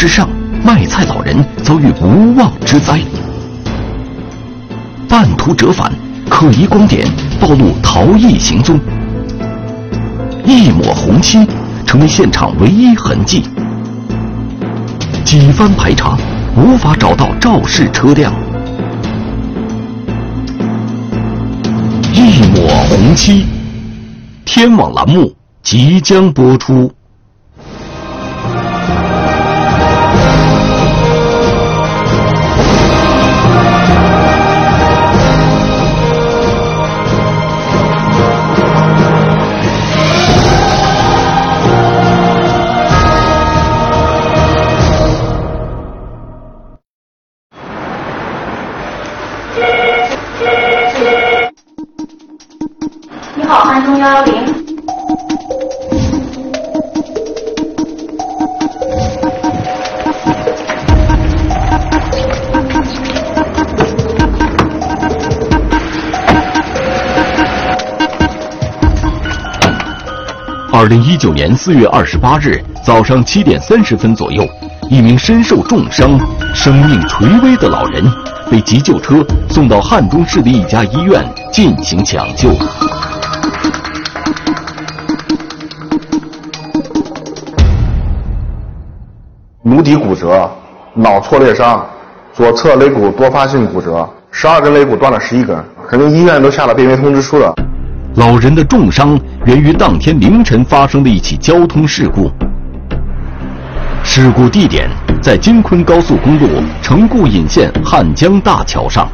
之上，卖菜老人遭遇无妄之灾。半途折返，可疑光点暴露逃逸行踪。一抹红漆成为现场唯一痕迹。几番排查，无法找到肇事车辆。一抹红漆，天网栏目即将播出。二零一九年四月二十八日早上七点三十分左右，一名身受重伤、生命垂危的老人被急救车送到汉中市的一家医院进行抢救。颅底骨折、脑挫裂伤、左侧肋骨多发性骨折，十二根肋骨断了十一根，肯定医院都下了病危通知书了。老人的重伤源于当天凌晨发生的一起交通事故。事故地点在京昆高速公路成固引线汉江大桥上。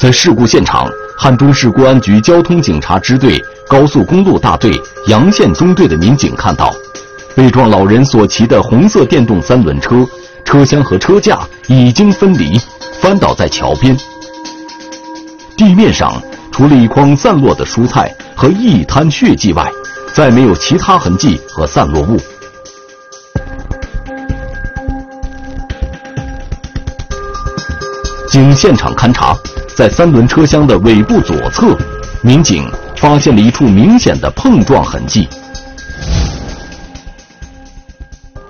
在事故现场，汉中市公安局交通警察支队高速公路大队洋县中队的民警看到，被撞老人所骑的红色电动三轮车。车厢和车架已经分离，翻倒在桥边。地面上除了一筐散落的蔬菜和一滩血迹外，再没有其他痕迹和散落物。经现场勘查，在三轮车厢的尾部左侧，民警发现了一处明显的碰撞痕迹。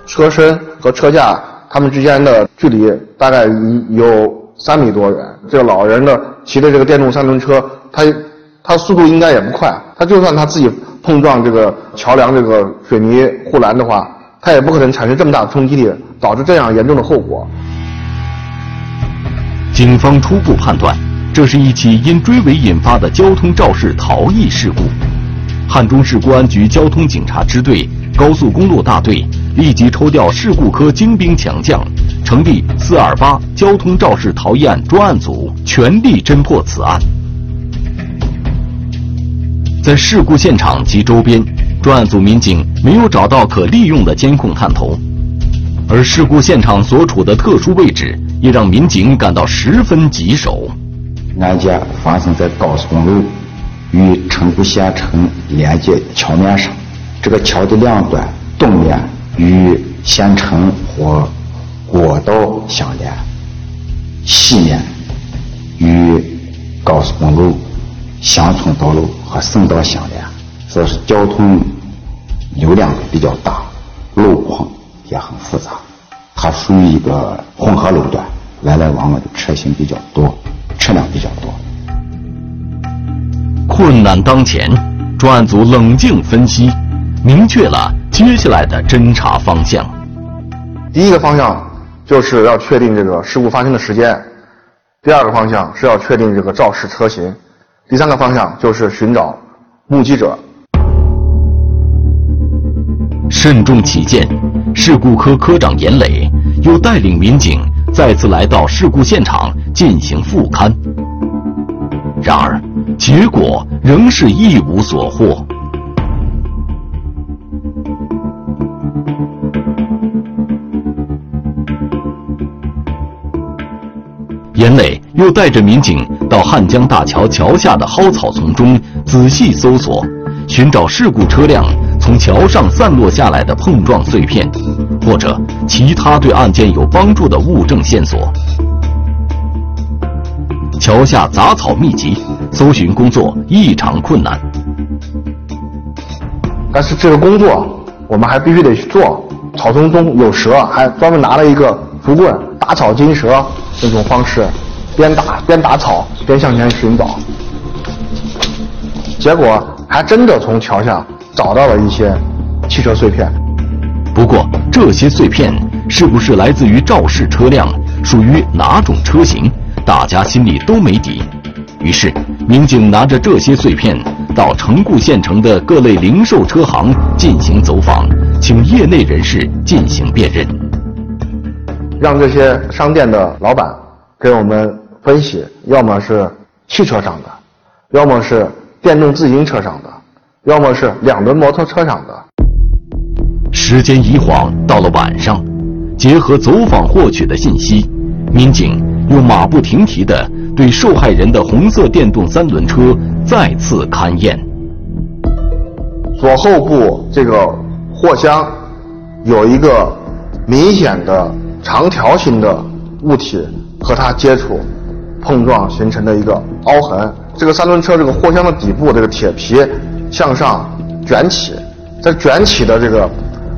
车身和车架。他们之间的距离大概有三米多远。这个老人呢骑的这个电动三轮车，他他速度应该也不快。他就算他自己碰撞这个桥梁这个水泥护栏的话，他也不可能产生这么大的冲击力，导致这样严重的后果。警方初步判断，这是一起因追尾引发的交通肇事逃逸事故。汉中市公安局交通警察支队高速公路大队。立即抽调事故科精兵强将，成立“四二八”交通肇事逃逸案专案组，全力侦破此案。在事故现场及周边，专案组民警没有找到可利用的监控探头，而事故现场所处的特殊位置也让民警感到十分棘手。案件发生在高速公路与城固县城连接桥面上，这个桥的两端东面。与县城或国道相连，西面与高速公路、乡村道路和省道相连，所以是交通流量比较大，路况也很复杂。它属于一个混合路段，来来往往的车型比较多，车辆比较多。困难当前，专案组冷静分析，明确了。接下来的侦查方向，第一个方向就是要确定这个事故发生的时间；第二个方向是要确定这个肇事车型；第三个方向就是寻找目击者。慎重起见，事故科科长严磊又带领民警再次来到事故现场进行复勘，然而结果仍是一无所获。严磊又带着民警到汉江大桥桥下的蒿草丛中仔细搜索，寻找事故车辆从桥上散落下来的碰撞碎片，或者其他对案件有帮助的物证线索。桥下杂草密集，搜寻工作异常困难。但是这个工作我们还必须得去做。草丛中有蛇，还专门拿了一个竹棍打草惊蛇那种方式，边打边打草边向前寻找。结果还真的从桥下找到了一些汽车碎片。不过这些碎片是不是来自于肇事车辆，属于哪种车型，大家心里都没底。于是民警拿着这些碎片到成固县城的各类零售车行进行走访，请业内人士进行辨认，让这些商店的老板给我们分析，要么是汽车上的，要么是电动自行车上的，要么是两轮摩托车上的。时间一晃到了晚上，结合走访获取的信息，民警又马不停蹄地对受害人的红色电动三轮车再次勘验。左后部这个货箱有一个明显的长条形的物体和它接触、碰撞形成的一个凹痕。这个三轮车这个货箱的底部这个铁皮向上卷起，在卷起的这个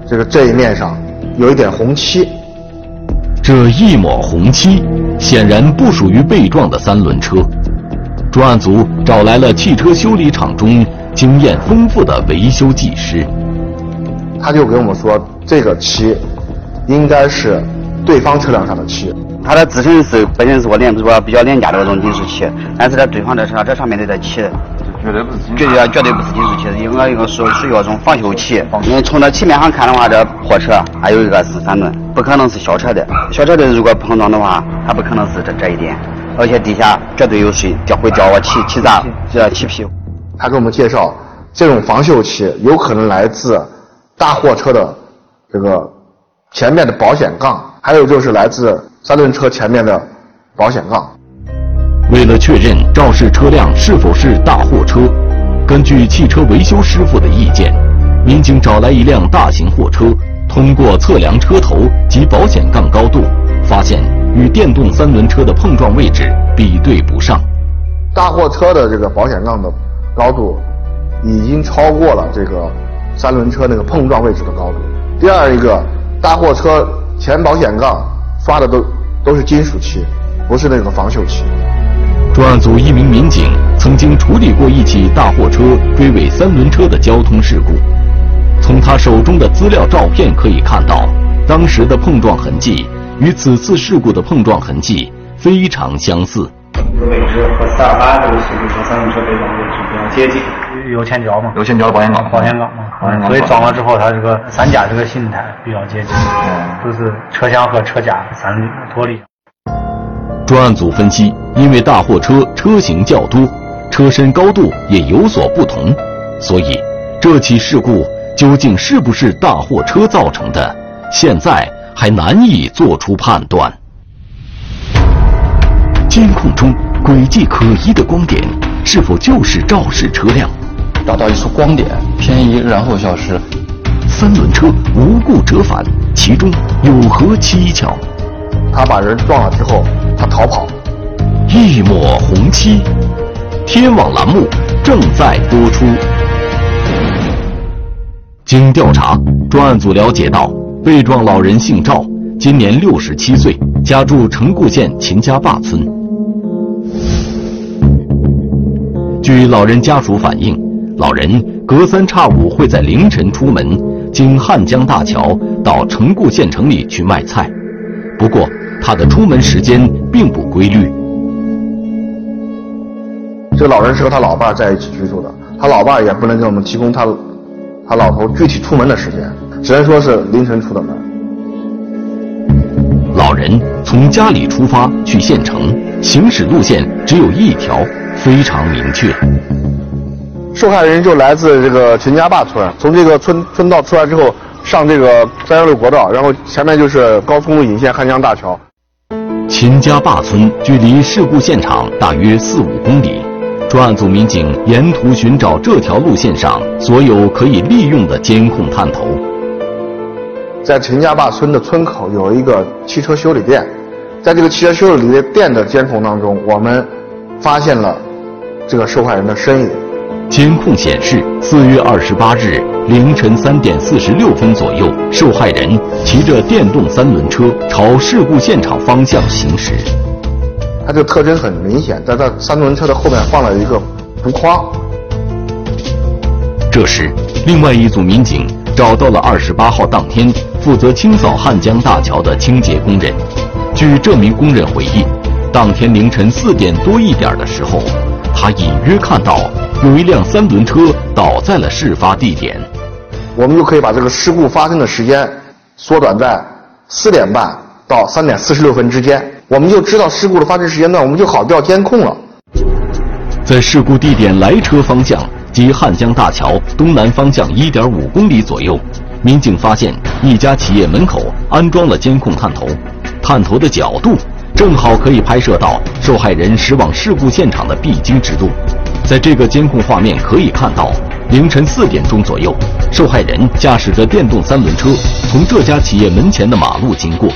这个这一面上有一点红漆。这一抹红漆显然不属于被撞的三轮车。专案组找来了汽车修理厂中经验丰富的维修技师，他就给我们说，这个漆应该是对方车辆上的漆。它的自身是本身是我廉说比较廉价的那种金属漆，但是在对方的车上这上面的这漆，绝对不是金绝对绝对不是金属漆，应该应该是属于那种防锈漆。因为从这漆面上看的话，这货车还有一个是三轮，不可能是小车的。小车的如果碰撞的话，它不可能是这这一点，而且底下绝对有水，掉会掉我漆漆渣、这漆皮。他给我们介绍，这种防锈漆有可能来自大货车的这个前面的保险杠，还有就是来自三轮车前面的保险杠。为了确认肇事车辆是否是大货车，根据汽车维修师傅的意见，民警找来一辆大型货车，通过测量车头及保险杠高度，发现与电动三轮车的碰撞位置比对不上。大货车的这个保险杠的高度已经超过了这个三轮车那个碰撞位置的高度。第二一个，大货车前保险杠刷的都都是金属漆，不是那个防锈漆。专案组一名民警曾经处理过一起大货车追尾三轮车的交通事故，从他手中的资料照片可以看到，当时的碰撞痕迹与此次事故的碰撞痕迹非常相似。这个位置和四二八这个速度和三轮车这个位置比较接近，有前脚嘛，有前脚的保险杠，保险杠嘛，保险杠所以撞了之后，它这个三架这个形态比较接近，就是车厢和车架三脱离。专案组分析，因为大货车车型较多，车身高度也有所不同，所以这起事故究竟是不是大货车造成的，现在还难以做出判断。监控中轨迹可疑的光点，是否就是肇事车辆？找到一处光点，偏移然后消失。三轮车无故折返，其中有何蹊跷？他把人撞了之后，他逃跑。一抹红漆，天网栏目正在播出。经调查，专案组了解到，被撞老人姓赵，今年六十七岁，家住城固县秦家坝村。据老人家属反映，老人隔三差五会在凌晨出门，经汉江大桥到城固县城里去卖菜。不过，他的出门时间并不规律。这个老人是和他老伴在一起居住的，他老伴也不能给我们提供他他老头具体出门的时间，只能说是凌晨出的门。老人从家里出发去县城，行驶路线只有一条，非常明确。受害人就来自这个秦家坝村，从这个村村道出来之后，上这个三幺六国道，然后前面就是高速公路引线汉江大桥。秦家坝村距离事故现场大约四五公里，专案组民警沿途寻找这条路线上所有可以利用的监控探头。在秦家坝村的村口有一个汽车修理店，在这个汽车修理店的监控当中，我们发现了这个受害人的身影。监控显示，四月二十八日凌晨三点四十六分左右，受害人骑着电动三轮车朝事故现场方向行驶。他这个特征很明显，在这三轮车的后面放了一个竹筐。这时，另外一组民警找到了二十八号当天负责清扫汉江大桥的清洁工人。据这名工人回忆，当天凌晨四点多一点的时候，他隐约看到。有一辆三轮车倒在了事发地点，我们就可以把这个事故发生的时间缩短在四点半到三点四十六分之间，我们就知道事故的发生时间段，我们就好调监控了。在事故地点来车方向及汉江大桥东南方向一点五公里左右，民警发现一家企业门口安装了监控探头，探头的角度正好可以拍摄到受害人驶往事故现场的必经之路。在这个监控画面可以看到，凌晨四点钟左右，受害人驾驶着电动三轮车从这家企业门前的马路经过，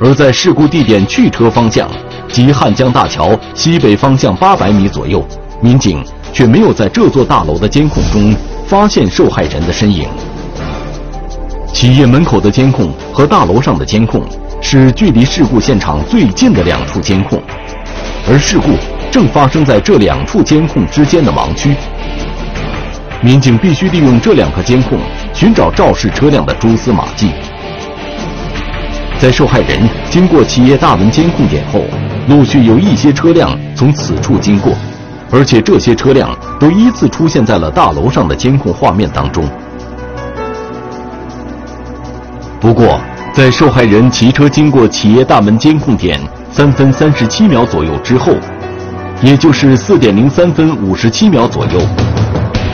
而在事故地点去车方向即汉江大桥西北方向八百米左右，民警却没有在这座大楼的监控中发现受害人的身影。企业门口的监控和大楼上的监控是距离事故现场最近的两处监控，而事故。正发生在这两处监控之间的盲区，民警必须利用这两个监控寻找肇事车辆的蛛丝马迹。在受害人经过企业大门监控点后，陆续有一些车辆从此处经过，而且这些车辆都依次出现在了大楼上的监控画面当中。不过，在受害人骑车经过企业大门监控点三分三十七秒左右之后。也就是四点零三分五十七秒左右，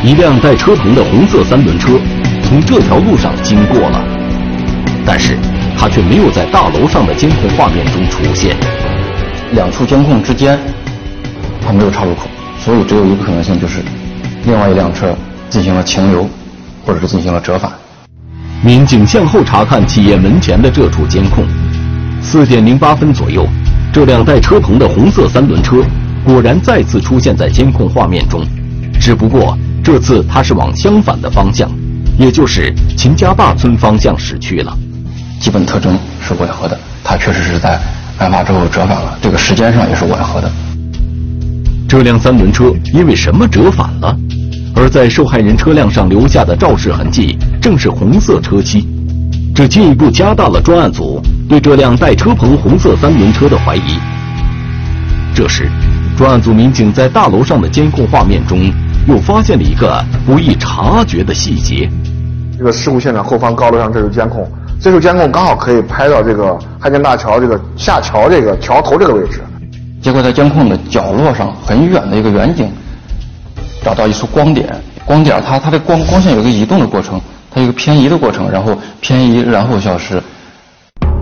一辆带车棚的红色三轮车从这条路上经过了，但是它却没有在大楼上的监控画面中出现。两处监控之间，它没有岔路口，所以只有一个可能性，就是另外一辆车进行了停留，或者是进行了折返。民警向后查看企业门前的这处监控，四点零八分左右，这辆带车棚的红色三轮车。果然再次出现在监控画面中，只不过这次它是往相反的方向，也就是秦家坝村方向驶去了。基本特征是吻合的，它确实是在案发之后折返了，这个时间上也是吻合的。这辆三轮车因为什么折返了？而在受害人车辆上留下的肇事痕迹正是红色车漆，这进一步加大了专案组对这辆带车棚红色三轮车的怀疑。这时。专案组民警在大楼上的监控画面中，又发现了一个不易察觉的细节。这个事故现场后方高楼上这处监控，这处监控刚好可以拍到这个汉江大桥这个下桥这个桥头这个位置。结果在监控的角落上很远的一个远景，找到一束光点。光点它它的光光线有个移动的过程，它有个偏移的过程，然后偏移然后消失。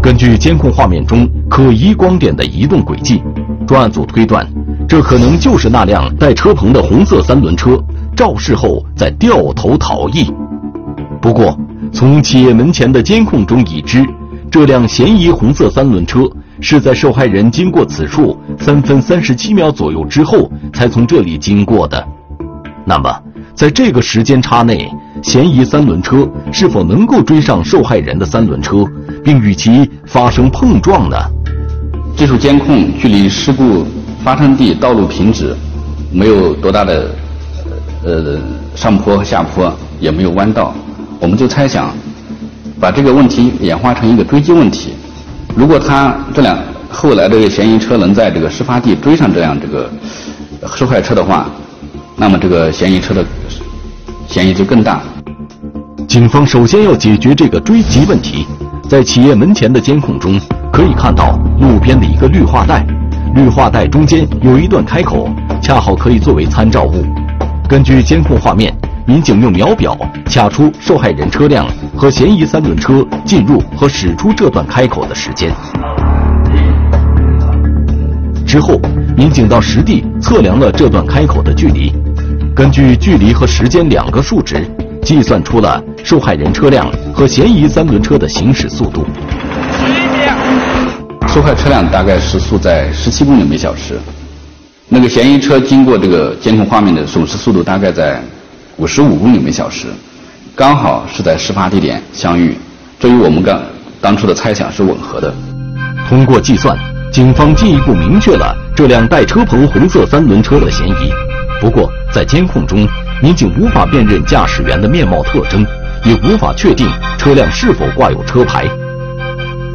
根据监控画面中可疑光点的移动轨迹，专案组推断。这可能就是那辆带车棚的红色三轮车肇事后在掉头逃逸。不过，从企业门前的监控中已知，这辆嫌疑红色三轮车是在受害人经过此处三分三十七秒左右之后才从这里经过的。那么，在这个时间差内，嫌疑三轮车是否能够追上受害人的三轮车，并与其发生碰撞呢？这处监控距离事故。发生地道路平直，没有多大的呃上坡和下坡，也没有弯道，我们就猜想，把这个问题演化成一个追击问题。如果他这辆后来这个嫌疑车能在这个事发地追上这辆这个受害车的话，那么这个嫌疑车的嫌疑就更大。警方首先要解决这个追击问题，在企业门前的监控中可以看到路边的一个绿化带。绿化带中间有一段开口，恰好可以作为参照物。根据监控画面，民警用秒表卡出受害人车辆和嫌疑三轮车进入和驶出这段开口的时间。之后，民警到实地测量了这段开口的距离，根据距离和时间两个数值，计算出了受害人车辆和嫌疑三轮车的行驶速度。受害车辆大概时速在十七公里每小时，那个嫌疑车经过这个监控画面的损失速度大概在五十五公里每小时，刚好是在事发地点相遇，这与我们刚当初的猜想是吻合的。通过计算，警方进一步明确了这辆带车棚红色三轮车的嫌疑。不过，在监控中，民警无法辨认驾驶员的面貌特征，也无法确定车辆是否挂有车牌。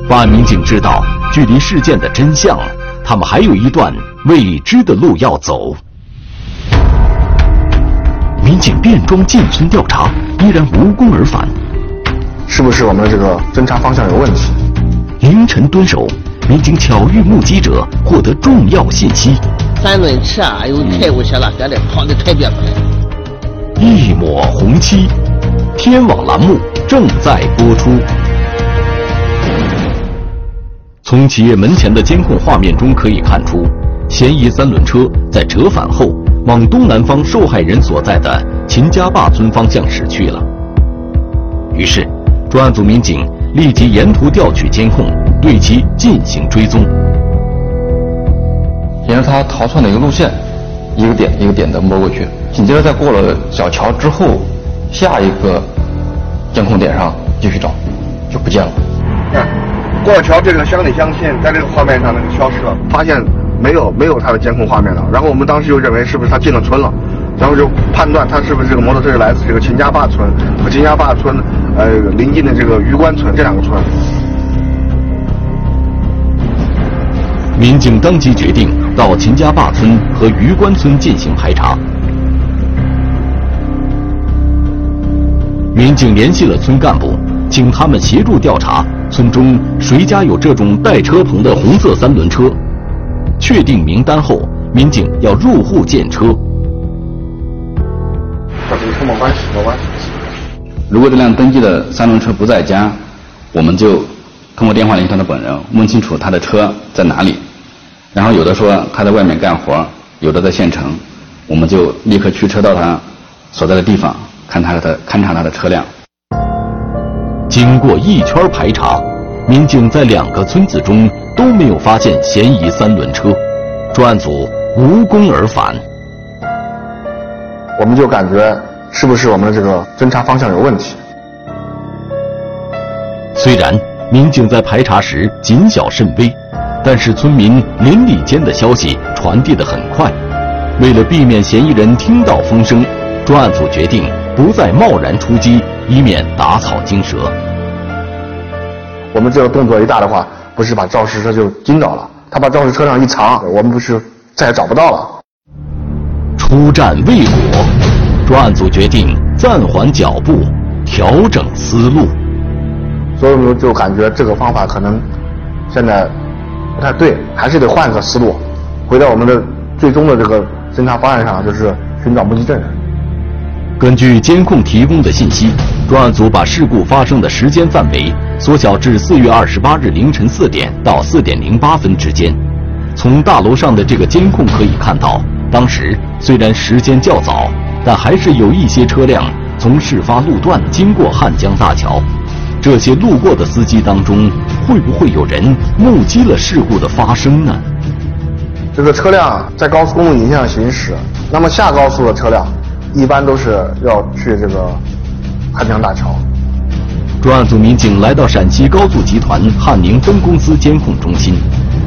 办案民警知道，距离事件的真相，他们还有一段未知的路要走。民警变装进村调查，依然无功而返。是不是我们的这个侦查方向有问题？凌晨蹲守，民警巧遇目击者，获得重要信息。三轮车啊，又开过去了，现在跑的太别快了。一抹红漆，天网栏目正在播出。从企业门前的监控画面中可以看出，嫌疑三轮车在折返后往东南方受害人所在的秦家坝村方向驶去了。于是，专案组民警立即沿途调取监控，对其进行追踪。沿着他逃窜的一个路线，一个点一个点的摸过去。紧接着，在过了小桥之后，下一个监控点上继续找，就不见了。看，过了桥，这个乡里乡亲在这个画面上那个消失了，发现没有没有他的监控画面了。然后我们当时就认为是不是他进了村了，然后就判断他是不是这个摩托车是来自这个秦家坝村和秦家坝村呃临近的这个榆关村这两个村。民警当即决定到秦家坝村和榆关村进行排查。民警联系了村干部，请他们协助调查村中谁家有这种带车棚的红色三轮车。确定名单后，民警要入户见车。如果这辆登记的三轮车不在家，我们就通过电话联系他的本人，问清楚他的车在哪里。然后有的说他在外面干活，有的在县城，我们就立刻驱车到他所在的地方，看他的勘察他的车辆。经过一圈排查，民警在两个村子中都没有发现嫌疑三轮车，专案组无功而返。我们就感觉是不是我们的这个侦查方向有问题？虽然民警在排查时谨小慎微。但是村民邻里间的消息传递得很快，为了避免嫌疑人听到风声，专案组决定不再贸然出击，以免打草惊蛇。我们这个动作一大的话，不是把肇事车就惊着了，他把肇事车上一藏，我们不是再也找不到了。出战未果，专案组决定暂缓脚步，调整思路。所以我们就感觉这个方法可能现在。不太对，还是得换个思路，回到我们的最终的这个侦查方案上，就是寻找目击证人。根据监控提供的信息，专案组把事故发生的时间范围缩小至四月二十八日凌晨四点到四点零八分之间。从大楼上的这个监控可以看到，当时虽然时间较早，但还是有一些车辆从事发路段经过汉江大桥。这些路过的司机当中，会不会有人目击了事故的发生呢？这个车辆在高速公路沿线上行驶，那么下高速的车辆一般都是要去这个汉江大桥。专案组民警来到陕西高速集团汉宁分公司监控中心，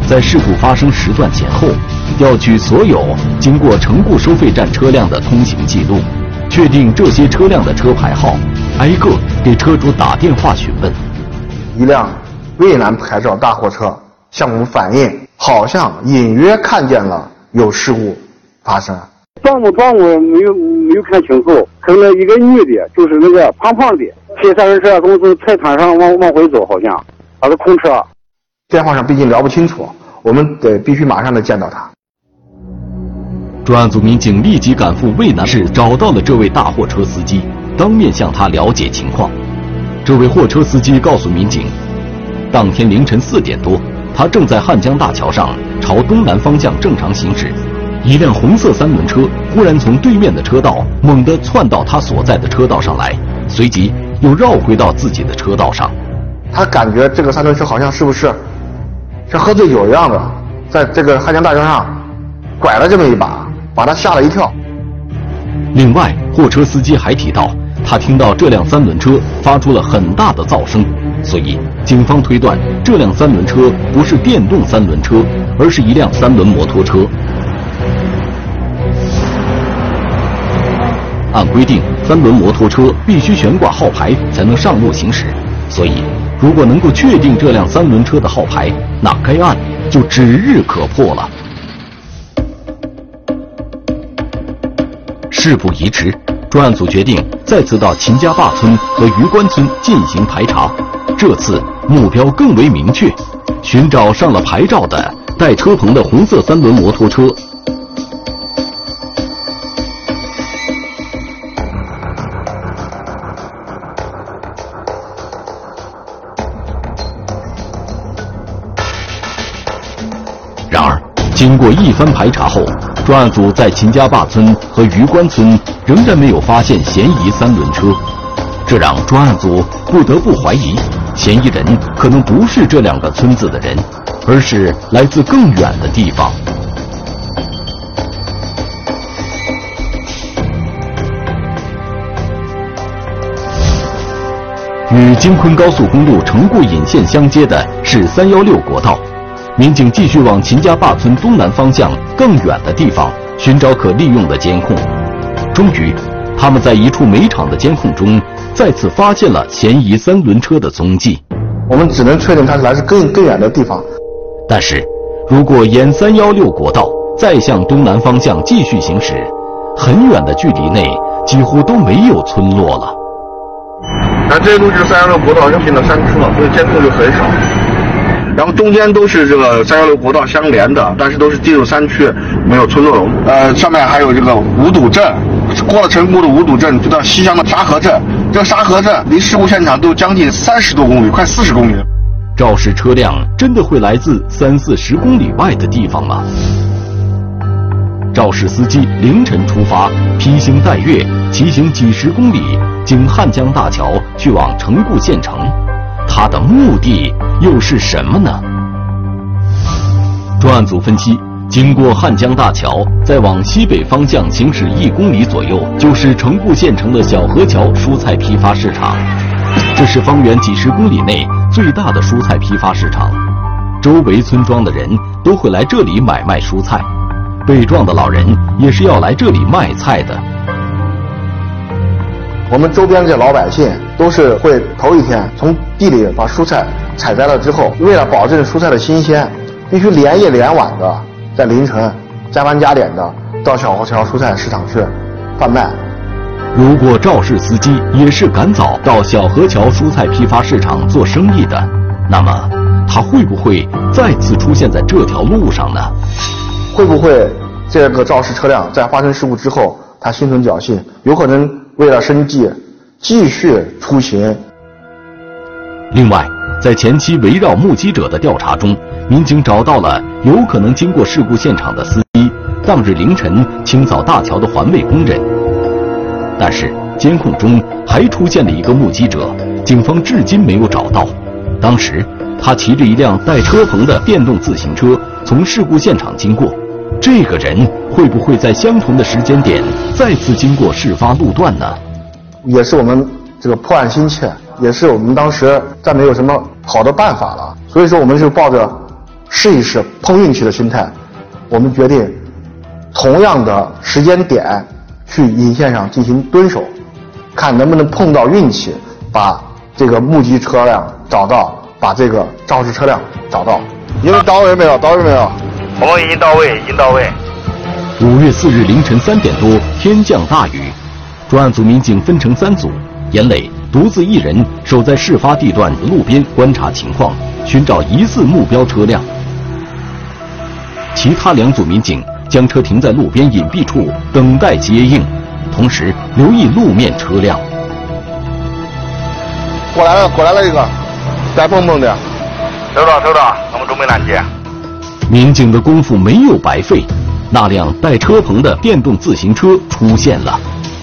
在事故发生时段前后，调取所有经过城固收费站车辆的通行记录，确定这些车辆的车牌号。挨个给车主打电话询问，一辆蔚蓝牌照大货车向我们反映，好像隐约看见了有事故发生。撞不撞我没有没有看清楚，可能一个女的，就是那个胖胖的，骑三轮车从从菜摊上往往回走，好像她是空车。电话上毕竟聊不清楚，我们得必须马上的见到她。专案组民警立即赶赴渭南市，找到了这位大货车司机。当面向他了解情况，这位货车司机告诉民警，当天凌晨四点多，他正在汉江大桥上朝东南方向正常行驶，一辆红色三轮车忽然从对面的车道猛地窜到他所在的车道上来，随即又绕回到自己的车道上。他感觉这个三轮车好像是不是像喝醉酒一样的，在这个汉江大桥上拐了这么一把，把他吓了一跳。另外，货车司机还提到，他听到这辆三轮车发出了很大的噪声，所以警方推断这辆三轮车不是电动三轮车，而是一辆三轮摩托车。按规定，三轮摩托车必须悬挂号牌才能上路行驶，所以如果能够确定这辆三轮车的号牌，那该案就指日可破了。事不宜迟，专案组决定再次到秦家坝村和榆关村进行排查，这次目标更为明确，寻找上了牌照的带车棚的红色三轮摩托车。然而，经过一番排查后，专案组在秦家坝村和榆关村仍然没有发现嫌疑三轮车，这让专案组不得不怀疑，嫌疑人可能不是这两个村子的人，而是来自更远的地方。与京昆高速公路成固引线相接的是三幺六国道。民警继续往秦家坝村东南方向更远的地方寻找可利用的监控，终于，他们在一处煤场的监控中再次发现了嫌疑三轮车的踪迹。我们只能确定它是来自更更远的地方。但是，如果沿三幺六国道再向东南方向继续行驶，很远的距离内几乎都没有村落了。那这一路就是三幺六国道进了山区了，所以监控就很少。然后中间都是这个三幺六国道相连的，但是都是进入山区，没有村落。呃，上面还有这个五堵镇，过了成固的五堵镇，就到西乡的沙河镇。这个沙河镇离事故现场都将近三十多公里，快四十公里。肇事车辆真的会来自三四十公里外的地方吗？肇事司机凌晨出发，披星戴月，骑行几十公里，经汉江大桥去往城固县城。他的目的又是什么呢？专案组分析，经过汉江大桥，再往西北方向行驶一公里左右，就是城固县城的小河桥蔬菜批发市场。这是方圆几十公里内最大的蔬菜批发市场，周围村庄的人都会来这里买卖蔬菜，被撞的老人也是要来这里卖菜的。我们周边这老百姓都是会头一天从地里把蔬菜采摘了之后，为了保证蔬菜的新鲜，必须连夜连晚的在凌晨加班加点的到小河桥蔬菜市场去贩卖。如果肇事司机也是赶早到小河桥蔬菜批发市场做生意的，那么他会不会再次出现在这条路上呢？会不会这个肇事车辆在发生事故之后，他心存侥幸，有可能？为了生计，继续出行。另外，在前期围绕目击者的调查中，民警找到了有可能经过事故现场的司机，当日凌晨清扫大桥的环卫工人。但是，监控中还出现了一个目击者，警方至今没有找到。当时，他骑着一辆带车棚的电动自行车从事故现场经过。这个人会不会在相同的时间点再次经过事发路段呢？也是我们这个破案心切，也是我们当时再没有什么好的办法了，所以说我们就抱着试一试碰运气的心态，我们决定同样的时间点去引线上进行蹲守，看能不能碰到运气，把这个目击车辆找到，把这个肇事车辆找到。你们到位没有？到位没有？我们已经到位，已经到位。五月四日凌晨三点多，天降大雨，专案组民警分成三组，严磊独自一人守在事发地段路边观察情况，寻找疑似目标车辆。其他两组民警将车停在路边隐蔽处等待接应，同时留意路面车辆。过来了，过来了一个，带蹦蹦的。收到，收到，我们准备拦截。民警的功夫没有白费，那辆带车棚的电动自行车出现了，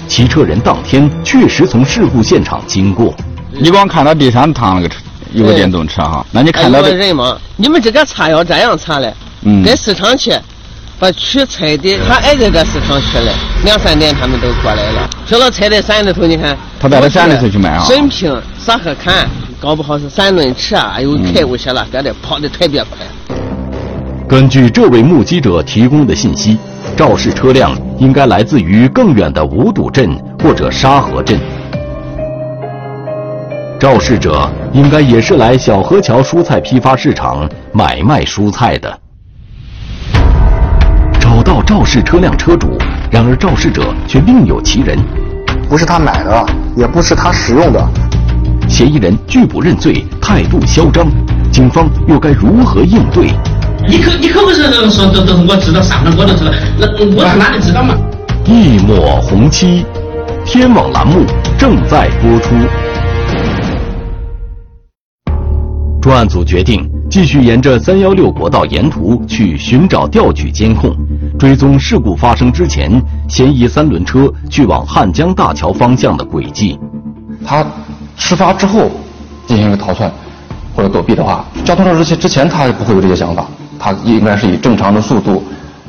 骑车人当天确实从事故现场经过。你光看到地上躺了个车，有个电动车哈，那你看到的人吗？你们这个查要这样查嘞，嗯，跟市场去，把取菜的他挨着个市场去了，两三点他们都过来了。till 到菜在山里头，你看他到了山里头去买啊。水平啥可看，搞不好是三轮车啊，又开过去了，搁这跑的特别快。根据这位目击者提供的信息，肇事车辆应该来自于更远的五堵镇或者沙河镇。肇事者应该也是来小河桥蔬菜批发市场买卖蔬菜的。找到肇事车辆车主，然而肇事者却另有其人，不是他买的，也不是他使用的。嫌疑人拒不认罪，态度嚣张，警方又该如何应对？你可你可不是说都都我知道上了我都知道，那我是哪里知道嘛？一抹红漆，天网栏目正在播出。专案组决定继续沿着三幺六国道沿途去寻找调取监控，追踪事故发生之前嫌疑三轮车去往汉江大桥方向的轨迹。他事发之后进行一个逃窜或者躲避的话，交通肇事之前之前他不会有这些想法。他应该是以正常的速度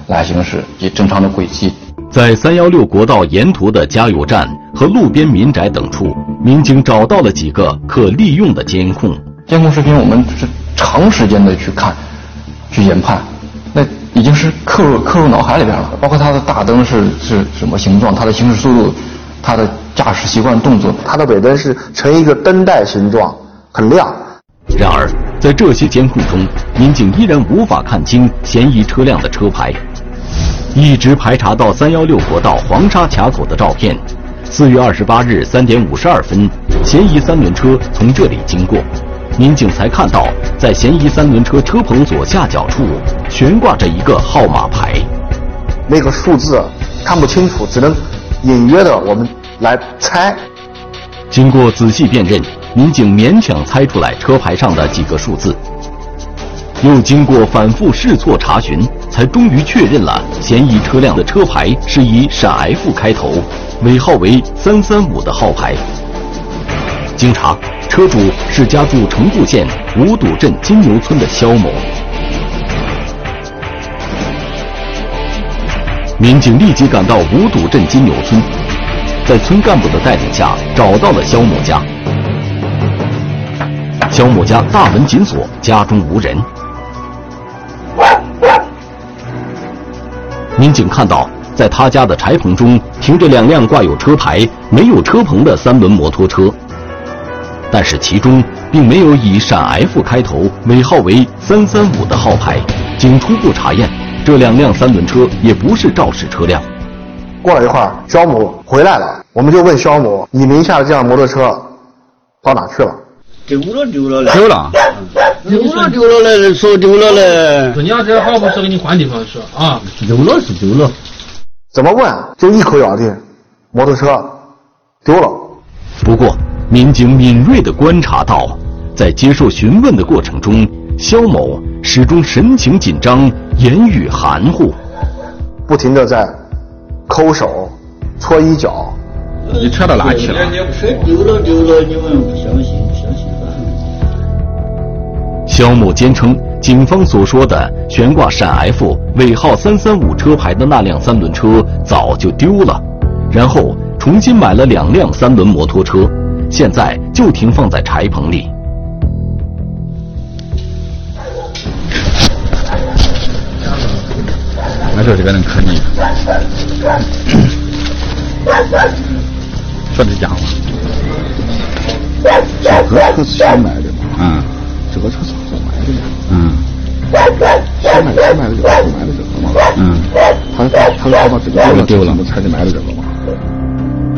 来行驶，以正常的轨迹。在三幺六国道沿途的加油站和路边民宅等处，民警找到了几个可利用的监控。监控视频我们是长时间的去看、去研判，那已经是刻入刻入脑海里边了。包括它的大灯是是什么形状，它的行驶速度，它的驾驶习惯、动作，它的尾灯是呈一个灯带形状，很亮。然而。在这些监控中，民警依然无法看清嫌疑车辆的车牌，一直排查到三幺六国道黄沙卡口的照片。四月二十八日三点五十二分，嫌疑三轮车从这里经过，民警才看到在嫌疑三轮车车棚左下角处悬挂着一个号码牌，那个数字看不清楚，只能隐约的我们来猜。经过仔细辨认。民警勉强猜出来车牌上的几个数字，又经过反复试错查询，才终于确认了嫌疑车辆的车牌是以陕 F 开头，尾号为三三五的号牌。经查，车主是家住城固县五堵镇金牛村的肖某。民警立即赶到五堵镇金牛村，在村干部的带领下，找到了肖某家。肖某家大门紧锁，家中无人。民警看到，在他家的柴棚中停着两辆挂有车牌、没有车棚的三轮摩托车，但是其中并没有以陕 F 开头、尾号为三三五的号牌。经初步查验，这两辆三轮车也不是肇事车辆。过了一会儿，肖某回来了，我们就问肖某：“你名下的这辆摩托车到哪去了？”丢了丢了嘞！丢了，丢了丢了嘞！说丢了嘞！说你要这好，不说给你换地方说啊。丢了是丢了，怎么问就一口咬定，摩托车丢了。不过，民警敏锐地观察到，在接受询问的过程中，肖某始终神情紧张，言语含糊，不停地在抠手、搓衣角。你扯到哪去了？丢了丢了，你们不相信？肖某坚称，警方所说的悬挂陕 F 尾号三三五车牌的那辆三轮车早就丢了，然后重新买了两辆三轮摩托车，现在就停放在柴棚里。没事这个人可你，说的假话。这个车是新买的嘛？嗯。这个车是。嗯，谁买谁买的这个，买的这个嘛。嗯，他他他把这个丢了，丢了，我才的买的这个嘛。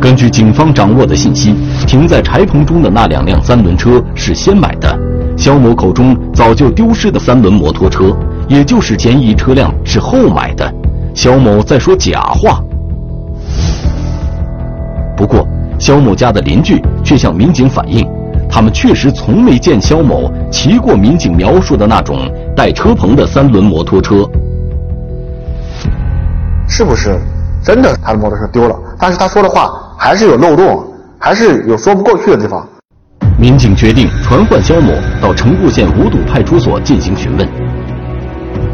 根据警方掌握的信息，停在柴棚中的那两辆三轮车是先买的，肖某口中早就丢失的三轮摩托车，也就是嫌疑车辆是后买的，肖某在说假话。不过，肖某家的邻居却向民警反映。他们确实从没见肖某骑过民警描述的那种带车棚的三轮摩托车。是不是真的他的摩托车丢了？但是他说的话还是有漏洞，还是有说不过去的地方。民警决定传唤肖某到城固县五堵派出所进行询问。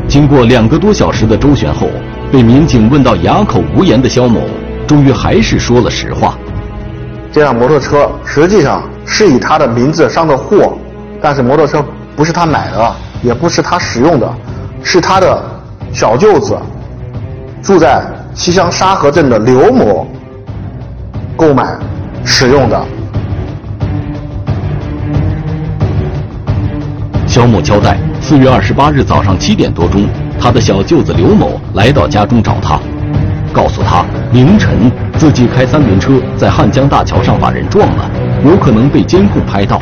经过两个多小时的周旋后，被民警问到哑口无言的肖某，终于还是说了实话。这辆摩托车实际上是以他的名字上的货，但是摩托车不是他买的，也不是他使用的，是他的小舅子住在西乡沙河镇的刘某购买使用的。肖某交代，四月二十八日早上七点多钟，他的小舅子刘某来到家中找他，告诉他凌晨自己开三轮车在汉江大桥上把人撞了，有可能被监控拍到。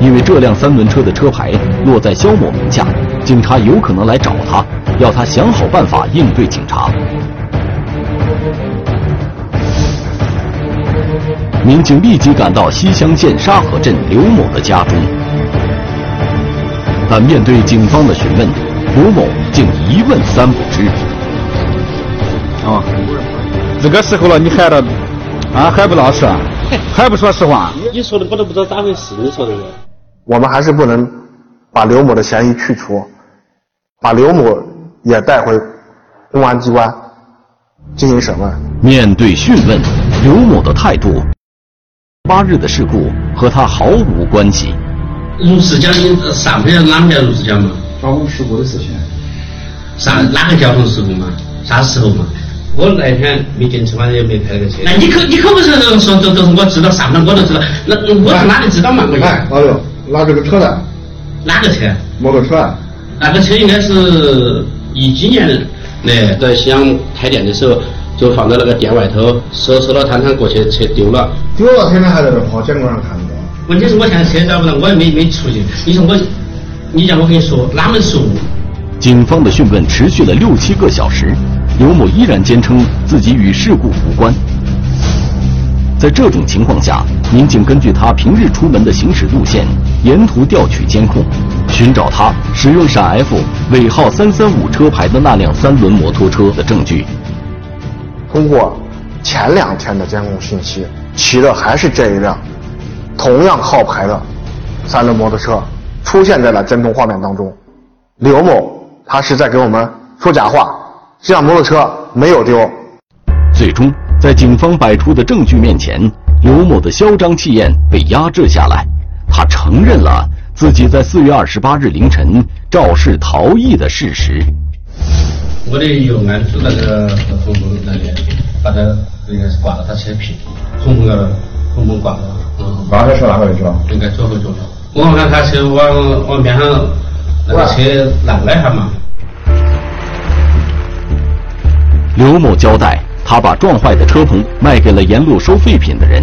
因为这辆三轮车的车牌落在肖某名下，警察有可能来找他，要他想好办法应对警察。民警立即赶到西乡县沙河镇刘某的家中。但面对警方的询问，刘某竟一问三不知。啊，这个时候了，你还的啊还不老实，还不说实话？你说的我都不知道咋回事，你说这个。我们还是不能把刘某的嫌疑去除，把刘某也带回公安机关进行审问。面对讯问，刘某的态度，八日的事故和他毫无关系。如实讲，你上边哪边如实讲嘛？交通事故的事情。啥哪个交通事故嘛？啥时候嘛？我那天没进去，反正，也没开那个车。那你可你可不是说都都是我知道上班我都知道，那我是哪里知道嘛？我来，老刘，拿这个车来。哪个车？摩托车。那个车应该是一几年的，在西安开店的时候就放在那个店外头，收收了摊摊过去，车丢了。丢了，天天还在这跑监控上看。问题是我现在车找不到，我也没没出去。你说我，你叫我跟你说，哪门说？警方的讯问持续了六七个小时，刘某依然坚称自己与事故无关。在这种情况下，民警根据他平日出门的行驶路线，沿途调取监控，寻找他使用陕 F 尾号三三五车牌的那辆三轮摩托车的证据。通过前两天的监控信息，骑的还是这一辆。同样号牌的三轮摩托车出现在了监控画面当中，刘某他是在给我们说假话，这辆摩托车没有丢。最终，在警方摆出的证据面前，刘某的嚣张气焰被压制下来，他承认了自己在四月二十八日凌晨肇事逃逸的事实。我的油案是那个红红那里，把他应该是挂到他车皮，红红的红红挂的。刚才是哪个位置了？应该左后左后。我看他车往往边上那个车拦了一下嘛。刘某交代，他把撞坏的车棚卖给了沿路收废品的人，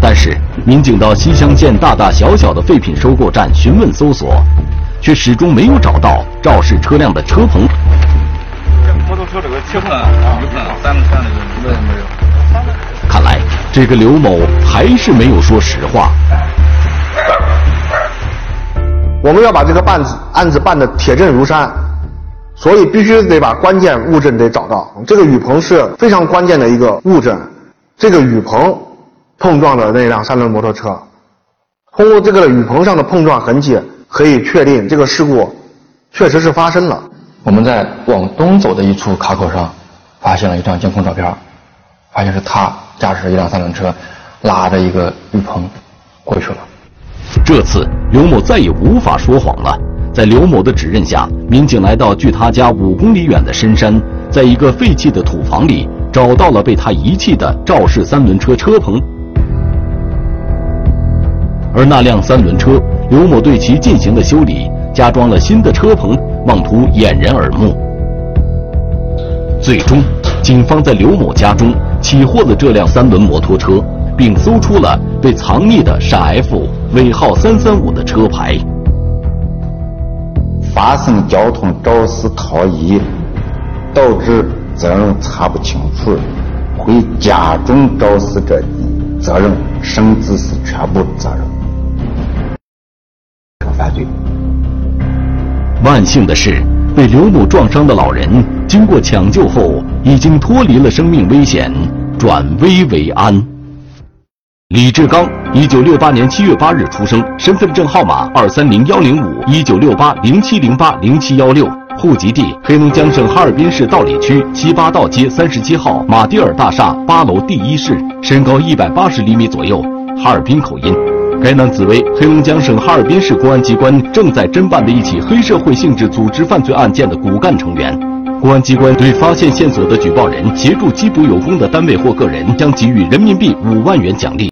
但是民警到西乡县大大小小的废品收购站询问搜索，却始终没有找到肇事车辆的车棚。摩托车这个车棚啊，有可能咱们看那个没有没有。看来。这个刘某还是没有说实话。我们要把这个案子案子办得铁证如山，所以必须得把关键物证得找到。这个雨棚是非常关键的一个物证。这个雨棚碰撞的那辆三轮摩托车，通过这个雨棚上的碰撞痕迹，可以确定这个事故确实是发生了。我们在往东走的一处卡口上，发现了一张监控照片，发现是他。驾驶一辆三轮车，拉着一个雨棚过去了。这次刘某再也无法说谎了。在刘某的指认下，民警来到距他家五公里远的深山，在一个废弃的土房里找到了被他遗弃的肇事三轮车车棚。而那辆三轮车，刘某对其进行了修理，加装了新的车棚，妄图掩人耳目。最终，警方在刘某家中。起获了这辆三轮摩托车，并搜出了被藏匿的陕 F 尾号三三五的车牌。发生交通肇事逃逸，导致责任查不清楚，会加重肇事者的责任，甚至是全部责任。犯罪。万幸的是，被刘某撞伤的老人经过抢救后。已经脱离了生命危险，转危为安。李志刚，一九六八年七月八日出生，身份证号码二三零幺零五一九六八零七零八零七幺六，户籍地黑龙江省哈尔滨市道里区七八道街三十七号马蒂尔大厦八楼第一室，身高一百八十厘米左右，哈尔滨口音。该男子为黑龙江省哈尔滨市公安机关正在侦办的一起黑社会性质组织犯罪案件的骨干成员。公安机关对发现线索的举报人协助缉捕有功的单位或个人，将给予人民币五万元奖励。